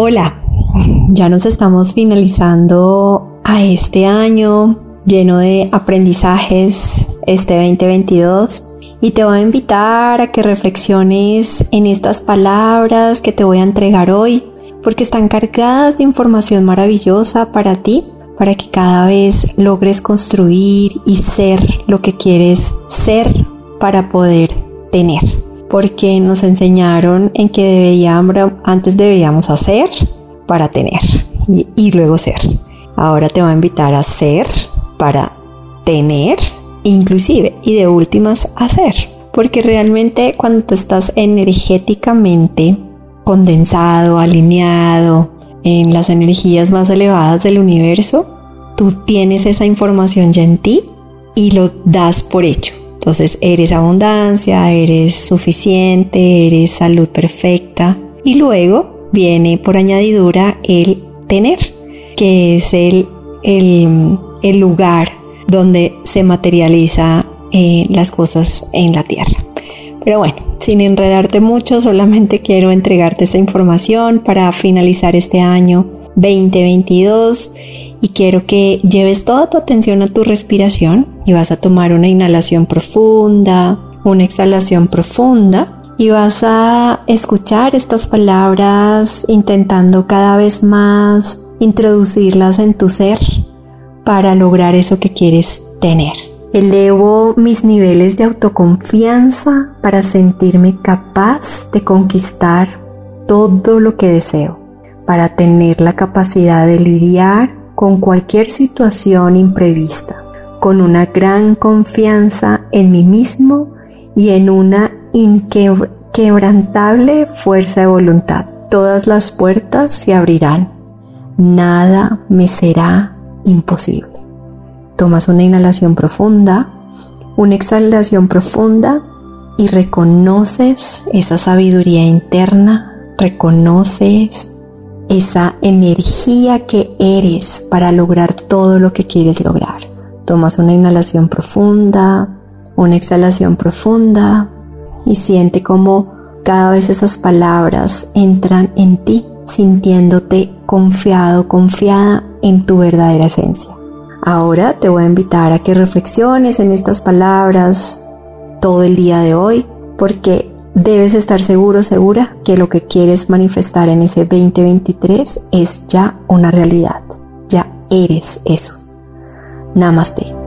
Hola, ya nos estamos finalizando a este año lleno de aprendizajes, este 2022, y te voy a invitar a que reflexiones en estas palabras que te voy a entregar hoy, porque están cargadas de información maravillosa para ti, para que cada vez logres construir y ser lo que quieres ser para poder tener porque nos enseñaron en que deberíamos, antes debíamos hacer para tener y, luego ser. Ahora te voy a invitar a ser para tener, inclusive, y de últimas hacer. Porque realmente cuando tú estás energéticamente condensado, alineado en las energías más elevadas del universo, tú tienes esa información ya en ti y lo das por hecho. Entonces eres abundancia, eres suficiente, eres salud perfecta. Y luego viene por añadidura el tener, que es el, el, lugar donde se materializa eh, las cosas en la tierra. Pero bueno, sin enredarte mucho, solamente quiero entregarte esta información para finalizar este año 2022 y quiero que lleves toda tu atención a tu respiración y vas a tomar una inhalación profunda, una exhalación profunda y vas a escuchar estas palabras intentando cada vez más introducirlas en tu ser para lograr eso que quieres tener. Elevo mis niveles de autoconfianza para sentirme capaz de conquistar todo lo que deseo, para tener la capacidad de lidiar con cualquier situación imprevista, con una gran confianza en mí mismo y en una inquebrantable fuerza de voluntad. Todas las puertas se abrirán. Nada me será imposible. Tomas una inhalación profunda, una exhalación profunda y reconoces esa sabiduría interna, reconoces esa energía que eres para lograr todo lo que quieres lograr. Tomas una inhalación profunda, una exhalación profunda y siente como cada vez esas palabras entran en ti, sintiéndote confiado, confiada en tu verdadera esencia. Ahora te voy a invitar a que reflexiones en estas palabras todo el día de hoy, porque debes estar seguro, segura que lo que quieres manifestar en ese 2023 es ya una realidad. Ya eres eso. नमस्ते।